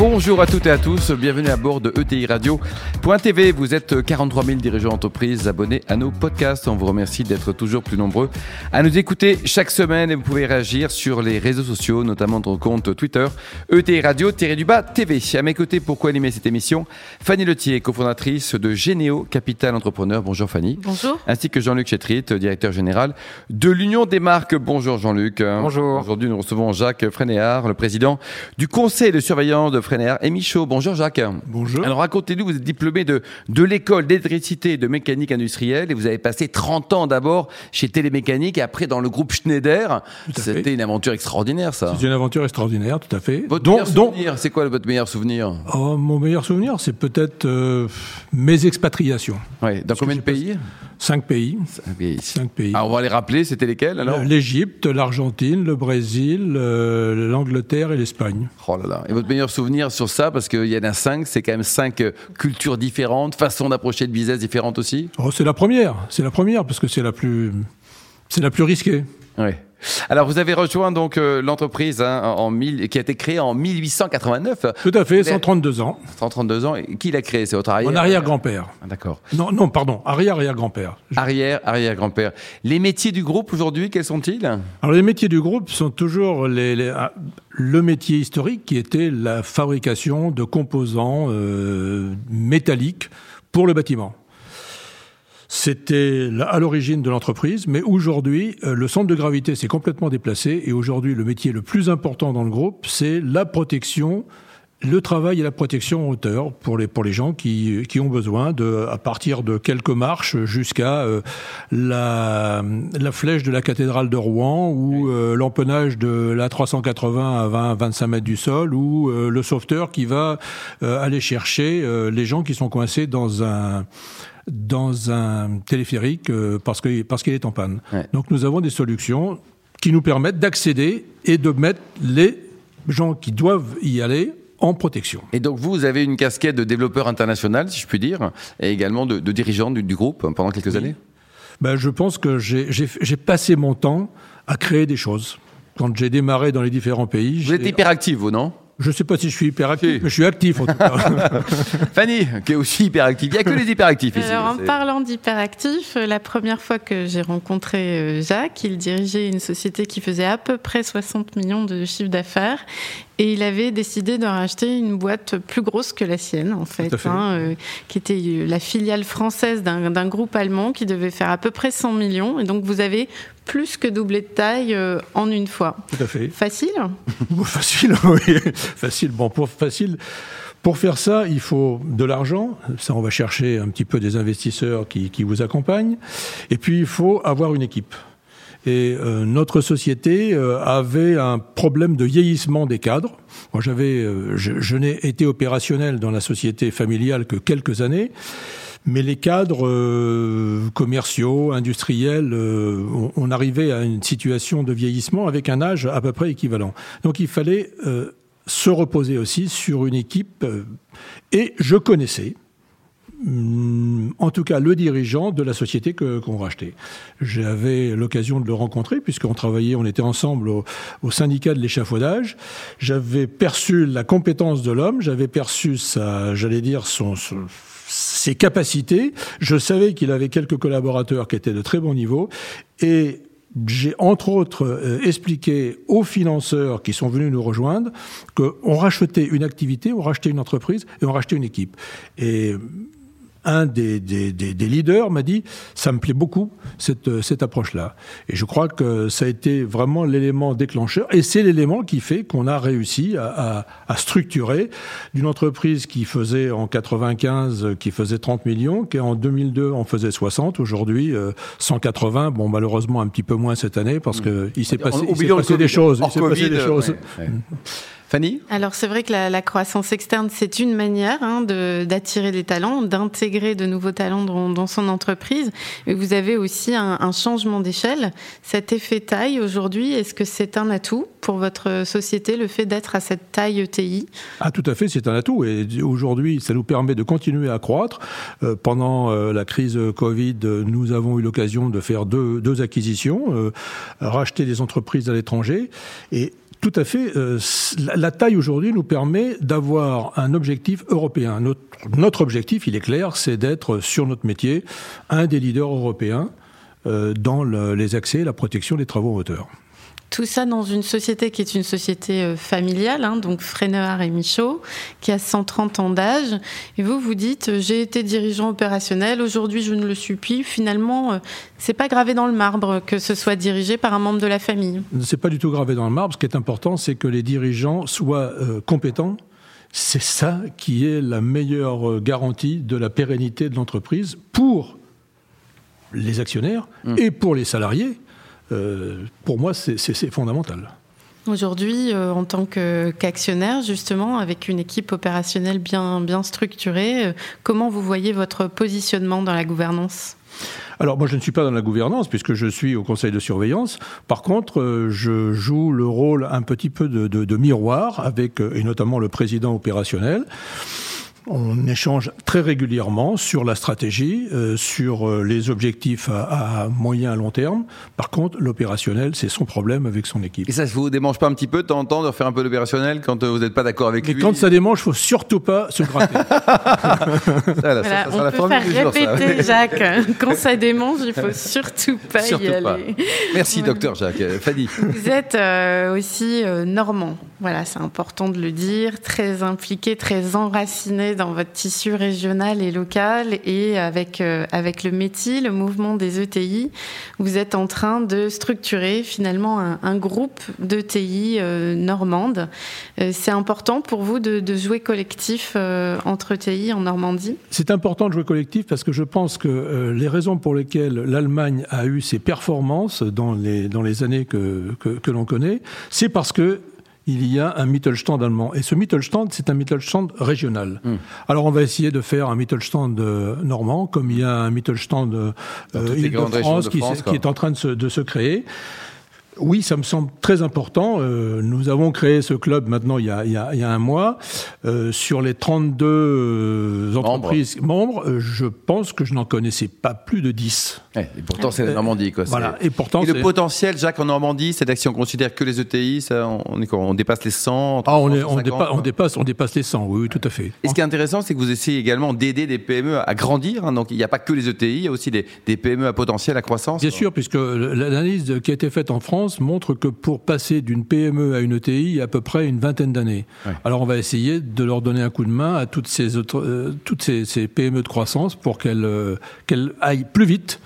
Bonjour à toutes et à tous, bienvenue à bord de ETI Radio.tv. Vous êtes 43 000 dirigeants d'entreprise abonnés à nos podcasts. On vous remercie d'être toujours plus nombreux à nous écouter chaque semaine et vous pouvez réagir sur les réseaux sociaux, notamment notre compte Twitter ETI Radio-du-bas TV. À mes côtés, pour co-animer cette émission, Fanny Letier, cofondatrice de Généo Capital Entrepreneur. Bonjour Fanny. Bonjour. Ainsi que Jean-Luc Chetrit, directeur général de l'Union des marques. Bonjour Jean-Luc. Bonjour. Aujourd'hui, nous recevons Jacques Frénéard, le président du conseil de surveillance de Frénéard et Michaud. Bonjour Jacques. Bonjour. Alors racontez-nous, vous êtes diplômé de, de l'école d'électricité et de mécanique industrielle et vous avez passé 30 ans d'abord chez Télémécanique et après dans le groupe Schneider. C'était une aventure extraordinaire ça. C'est une aventure extraordinaire, tout à fait. Votre meilleur souvenir, c'est quoi votre meilleur souvenir? Oh, Mon meilleur souvenir, c'est peut-être euh, mes expatriations. Ouais, dans combien de pays? Cinq pays. Cinq pays. Cinq pays. Alors on va les rappeler, c'était lesquels alors? L'Égypte, l'Argentine, le Brésil, euh, l'Angleterre et l'Espagne. Oh là là. Et votre meilleur souvenir sur ça, parce qu'il y en a cinq, c'est quand même cinq euh, cultures différentes, façons d'approcher le business différentes aussi? Oh, C'est la première, c'est la première, parce que c'est la plus, c'est la plus risquée. Oui. Alors, vous avez rejoint donc euh, l'entreprise hein, en mille, qui a été créée en 1889. Tout à fait, 132 ans. 132 ans. Et qui l'a créée C'est votre arrière Mon arrière-grand-père. Ah, D'accord. Non, non, pardon, arrière-arrière-grand-père. Arrière, arrière-grand-père. Les métiers du groupe aujourd'hui, quels sont-ils? Alors, les métiers du groupe sont toujours les, les, ah, le métier historique qui était la fabrication de composants euh, métalliques pour le bâtiment. C'était à l'origine de l'entreprise, mais aujourd'hui, euh, le centre de gravité s'est complètement déplacé et aujourd'hui, le métier le plus important dans le groupe, c'est la protection le travail et la protection en hauteur pour les pour les gens qui qui ont besoin de à partir de quelques marches jusqu'à euh, la la flèche de la cathédrale de Rouen ou euh, l'empennage de la 380 à 20 25 mètres du sol ou euh, le sauveteur qui va euh, aller chercher euh, les gens qui sont coincés dans un dans un téléphérique euh, parce que parce qu'il est en panne. Ouais. Donc nous avons des solutions qui nous permettent d'accéder et de mettre les gens qui doivent y aller en protection. Et donc vous, vous avez une casquette de développeur international, si je puis dire, et également de, de dirigeant du, du, groupe pendant quelques oui. années? Ben, Je pense que j'ai passé mon temps à créer des choses. Quand j'ai démarré dans les différents pays... Vous êtes hyperactif, vous, non? Je ne sais pas si je suis hyperactif, si. mais je suis actif en tout cas. Fanny, qui est aussi hyperactive. Il n'y a que les hyperactifs ici. Alors, en parlant d'hyperactifs, la première fois que j'ai rencontré euh, Jacques, il dirigeait une société qui faisait à peu près 60 millions de chiffre d'affaires et il avait décidé de racheter une boîte plus grosse que la sienne, en fait, fait. Hein, euh, qui était la filiale française d'un groupe allemand qui devait faire à peu près 100 millions. Et donc, vous avez plus que doublé de taille euh, en une fois. Tout à fait. Facile? Facile, oui. Facile. Bon, pour facile. Pour faire ça, il faut de l'argent. Ça, on va chercher un petit peu des investisseurs qui, qui vous accompagnent. Et puis, il faut avoir une équipe. Et euh, notre société euh, avait un problème de vieillissement des cadres. Moi, j'avais, euh, je, n'ai été opérationnel dans la société familiale que quelques années. Mais les cadres commerciaux, industriels, on, arrivait à une situation de vieillissement avec un âge à peu près équivalent. Donc il fallait se reposer aussi sur une équipe. et je connaissais, en tout cas le dirigeant de la société qu'on rachetait. J'avais l'occasion de le rencontrer puisqu'on travaillait, on était ensemble au, syndicat de l'échafaudage. J'avais perçu la compétence de l'homme, j'avais perçu sa, j'allais dire ses capacités. Je savais qu'il avait quelques collaborateurs qui étaient de très bon niveau et j'ai entre autres euh, expliqué aux financeurs qui sont venus nous rejoindre qu'on rachetait une activité, on rachetait une entreprise et on rachetait une équipe. Et un des, des, des, des leaders m'a dit ça me plaît beaucoup cette, cette approche-là. Et je crois que ça a été vraiment l'élément déclencheur et c'est l'élément qui fait qu'on a réussi à, à, à structurer d'une entreprise qui faisait en 95 qui faisait 30 millions, qui en 2002 en faisait 60, aujourd'hui euh, 180. Bon malheureusement un petit peu moins cette année parce que il s'est passé, des choses. Il s'est passé des choses. Fanny Alors c'est vrai que la, croissance externe, c'est une manière hein, d'attirer des talents, d'intégrer de nouveaux talents dans, son entreprise. Mais vous avez aussi un, un changement d'échelle. Cet effet taille aujourd'hui, est-ce que c'est un atout pour votre société, le fait d'être à cette taille ETI Ah tout à fait, c'est un atout. Et aujourd'hui, ça nous permet de continuer à croître. Euh, pendant euh, la crise Covid, nous avons eu l'occasion de faire deux, deux acquisitions, euh, racheter des entreprises à l'étranger. Et tout à fait. la taille aujourd'hui nous permet d'avoir un objectif européen. Notre, objectif, il est clair, c'est d'être sur notre métier un des leaders européens dans les accès et la protection des travaux en hauteur. Tout ça dans une société qui est une société euh, familiale, hein, donc Freneur et Michaud, qui a 130 ans d'âge. Et vous, vous dites, euh, j'ai été dirigeant opérationnel, aujourd'hui je ne le suis plus. Finalement, euh, c'est pas gravé dans le marbre que ce soit dirigé par un membre de la famille. C'est pas du tout gravé dans le marbre. Ce qui est important, c'est que les dirigeants soient compétents. C'est ça qui est la meilleure garantie de la pérennité de l'entreprise pour les actionnaires mmh. et pour les salariés. Euh, pour moi, c'est fondamental. Aujourd'hui, euh, en tant qu'actionnaire, justement, avec une équipe opérationnelle bien, bien structurée, euh, comment vous voyez votre positionnement dans la gouvernance? Alors moi je ne suis pas dans la gouvernance puisque je suis au conseil de surveillance. Par contre, je joue le rôle un petit peu de, de miroir avec et notamment le président opérationnel. On échange très régulièrement sur la stratégie, euh, sur euh, les objectifs à, moyen à long terme. Par contre, l'opérationnel, c'est son problème avec son équipe. Et ça ne vous démange pas un petit peu de temps en temps de refaire un peu l'opérationnel quand euh, vous n'êtes pas d'accord avec Mais lui Quand ça démange, il faut surtout pas se gratter. on peut faire répéter, Jacques. Quand ça démange, il faut surtout pas y aller. Merci, docteur Jacques. Fanny. Vous êtes aussi normand. Voilà, c'est important de le dire. Très impliqué, très enraciné dans votre tissu régional et local et avec, euh, avec le métier, le mouvement des ETI, vous êtes en train de structurer finalement un, groupe d'ETI euh, normande. Euh, c'est important pour vous de, jouer collectif entre ETI en Normandie? C'est important de jouer collectif parce que je pense que les raisons pour lesquelles l'Allemagne a eu ses performances dans les, dans les années que, que l'on connaît, c'est parce que il y a un Mittelstand allemand. Et ce Mittelstand, c'est un Mittelstand régional. Hmm. Alors on va essayer de faire un Mittelstand euh, normand, comme il y a un Mittelstand euh, de france qui, qui, est en train de se, de se créer. Oui, ça me semble très important. Euh, nous avons créé ce club maintenant il y a, il y a, il y a un mois. Euh, sur les 32 euh, entreprises membres, euh, je pense que je n'en connaissais pas plus de 10. et pourtant, c'est la Normandie. Quoi. Voilà. Et pourtant, le potentiel, Jacques, en Normandie, c'est si on considère que les ETI, ça, on, est quoi on dépasse les 100 ah, on, est, on, dépasse, on, dépasse, les 100, oui, tout à fait. Et ce qui est intéressant, c'est que vous essayez également d'aider des PME à grandir. Hein. donc il n'y a pas que les ETI, il y a aussi des, des PME à potentiel, à croissance. Bien sûr, puisque l'analyse qui a été faite en France, montre que pour passer d'une PME à une ETI, il y a à peu près une vingtaine d'années. Alors on va essayer de leur donner un coup de main à toutes ces, autres, euh, toutes ces, PME de croissance pour qu'elles euh, qu'elles aillent plus vite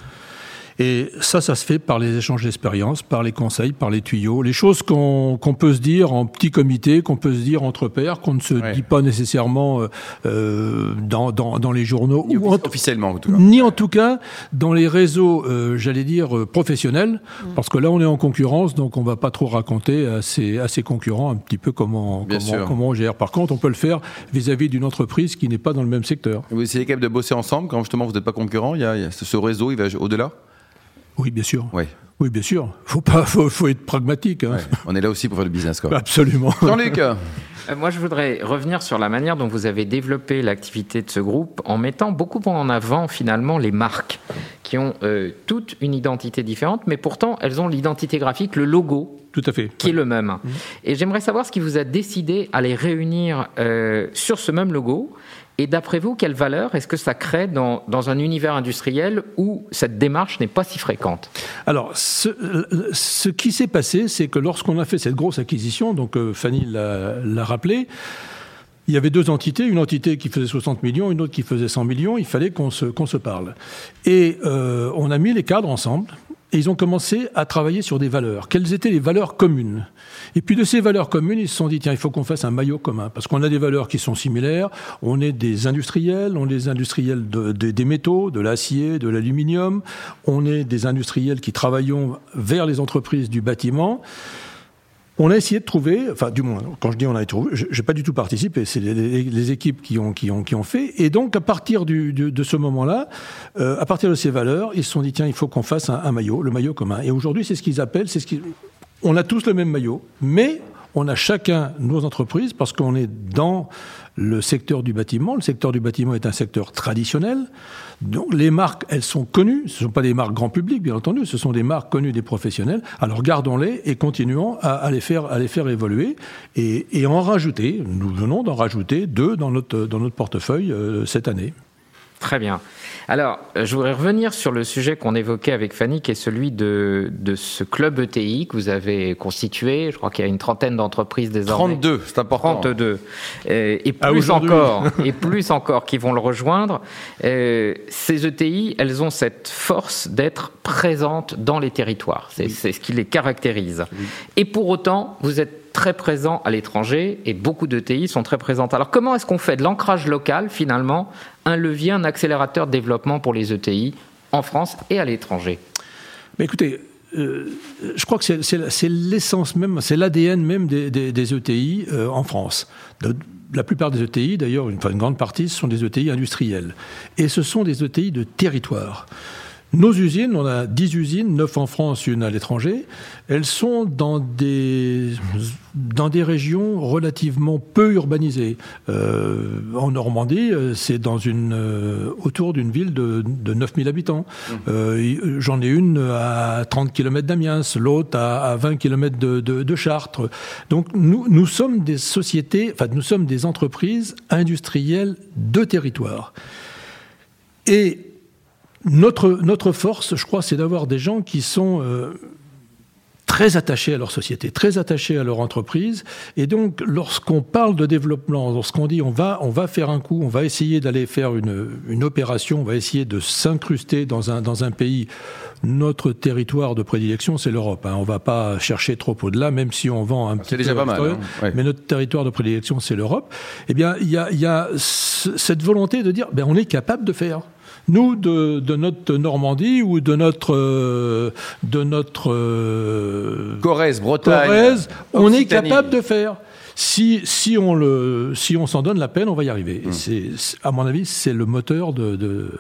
et ça, ça se fait par les échanges d'expériences, par les conseils, par les tuyaux, les choses qu'on peut se dire en petit comité, qu'on peut se dire entre pairs, qu'on ne se dit pas nécessairement euh, euh dans, dans, dans, les journaux. Ni ou officiellement, en tout cas. Ni en tout cas dans les réseaux, euh, j'allais dire, euh, professionnels, mm. parce que là, on est en concurrence, donc on va pas trop raconter à ses, à ses concurrents un petit peu comment, comment, comment, on gère. Par contre, on peut le faire vis-à-vis d'une entreprise qui n'est pas dans le même secteur. Vous essayez quand même de bosser ensemble quand justement vous n'êtes pas concurrent, il y a, il y a ce réseau, il va au-delà? Oui, bien sûr. Oui, bien sûr. Faut pas, faut, faut être pragmatique. Hein. On est là aussi pour faire du business, quoi. Absolument. Jean-Luc. Euh, moi, je voudrais revenir sur la manière dont vous avez développé l'activité de ce groupe en mettant beaucoup en avant finalement les marques qui ont euh, toutes une identité différente, mais pourtant elles ont l'identité graphique, le logo. Tout à fait. Qui est le même. Mmh. Et j'aimerais savoir ce qui vous a décidé à les réunir euh, sur ce même logo et d'après vous, quelle valeur est-ce que ça crée dans, dans, un univers industriel où cette démarche n'est pas si fréquente? Alors, ce, qui s'est passé, c'est que lorsqu'on a fait cette grosse acquisition, donc euh, Fanny l'a rappelé, il y avait deux entités, une entité qui faisait 60 millions, une autre qui faisait 100 millions, il fallait qu'on se, qu'on se parle. Et euh, on a mis les cadres ensemble, et ils ont commencé à travailler sur des valeurs. Quelles étaient les valeurs communes? Et puis de ces valeurs communes, ils se sont dit, tiens, il faut qu'on fasse un maillot commun, parce qu'on a des valeurs qui sont similaires, on est des industriels, on est des industriels des métaux, de l'acier, de l'aluminium, on est des industriels qui travaillons vers les entreprises du bâtiment. On a essayé de trouver, enfin du moins, quand je dis on a trouvé, j'ai pas du tout participé, c'est les, équipes qui ont, qui, ont, qui ont fait. Et donc à partir de ce moment-là, euh, à partir de ces valeurs, ils se sont dit tiens, il faut qu'on fasse un, maillot, le maillot commun. Et aujourd'hui, c'est ce qu'ils appellent, c'est ce qu'ils, on a tous le même maillot, mais on a chacun nos entreprises parce qu'on est dans le secteur du bâtiment. Le secteur du bâtiment est un secteur traditionnel. Donc les marques, elles sont connues. Ce ne sont pas des marques grand public, bien entendu. Ce sont des marques connues des professionnels. Alors gardons-les et continuons à, les, faire, à les faire évoluer et, en rajouter. Nous venons d'en rajouter deux dans notre, dans notre portefeuille euh, cette année. Très bien. Alors, euh, je voudrais revenir sur le sujet qu'on évoquait avec Fanny, qui est celui de, de ce club ETI que vous avez constitué. Je crois qu'il y a une trentaine d'entreprises désormais. 32, c'est important. 32. Euh, et, plus encore, et plus encore qui vont le rejoindre. Euh, ces ETI, elles ont cette force d'être présentes dans les territoires. C'est ce qui les caractérise. Et pour autant, vous êtes très présent à l'étranger et beaucoup d'ETI sont très présentes. Alors comment est-ce qu'on fait de l'ancrage local finalement un levier, un accélérateur de développement pour les ETI en France et à l'étranger? Mais écoutez, euh, je crois que c'est l'essence même, c'est l'ADN même des, ETI euh, en France. la plupart des ETI, d'ailleurs, une, une, grande partie, ce sont des ETI industriels. Et ce sont des ETI de territoire. Nos usines, on a 10 usines, 9 en France, une à l'étranger. Elles sont dans des, dans des régions relativement peu urbanisées. Euh, en Normandie, euh, c'est dans une, euh, autour d'une ville de, de 9000 habitants. J'en ai une à 30 km d'Amiens, l'autre à, 20 km de, de, Chartres. Donc nous, nous sommes des sociétés, enfin nous sommes des entreprises industrielles de territoire. Et notre, notre force, je crois, c'est d'avoir des gens qui sont euh, très attachés à leur société, très attachés à leur entreprise. Et donc, lorsqu'on parle de développement, lorsqu'on dit on va, on va faire un coup, on va essayer d'aller faire une, une opération, on va essayer de s'incruster dans un, dans un pays, notre territoire de prédilection, c'est l'Europe. Hein. On ne va pas chercher trop au-delà, même si on vend un petit déjà pas mal. Hein. Mais notre territoire de prédilection, c'est l'Europe. Eh bien, il y a, y a cette volonté de dire, ben, on est capable de faire. Nous, de, notre Normandie ou de notre euh, de notre euh, Corrèze, Bretagne, on est capable de faire. Si, si on le si on s'en donne la peine, on va y arriver. C'est à mon avis, c'est le moteur de,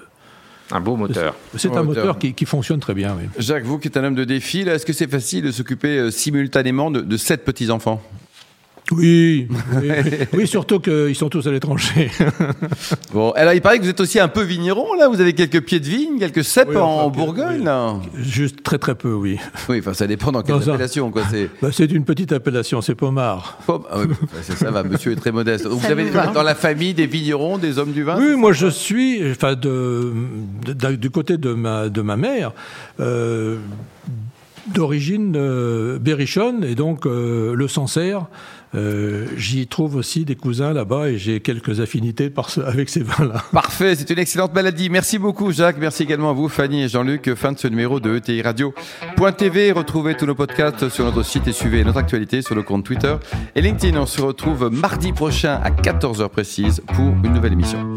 un beau moteur. C'est un moteur, qui, fonctionne très bien. Oui. Jacques, vous qui êtes un homme de défi, est-ce que c'est facile de s'occuper euh, simultanément de, de sept petits-enfants? Oui, oui, surtout qu'ils sont tous à l'étranger. bon, alors il paraît que vous êtes aussi un peu vigneron, là. Vous avez quelques pieds de vigne, quelques cèpes en Bourgogne, là. Juste très très peu, oui. Oui, enfin ça dépend dans quelle appellation, quoi. C'est bah, une petite appellation, c'est Pommard. Ah ça va, monsieur est très modeste. vous avez dans la famille des vignerons, des hommes du vin Oui, moi je suis, enfin, de, du côté de ma, de ma mère. Euh, d'origine euh, berrichonne et donc euh, le Sancerre euh, j'y trouve aussi des cousins là-bas et j'ai quelques affinités avec ces vins-là. Parfait, c'est une excellente maladie. Merci beaucoup Jacques, merci également à vous Fanny et Jean-Luc. Fin de ce numéro de ETI Radio.tv. Retrouvez tous nos podcasts sur notre site et suivez notre actualité sur le compte Twitter et LinkedIn. On se retrouve mardi prochain à 14h précise pour une nouvelle émission.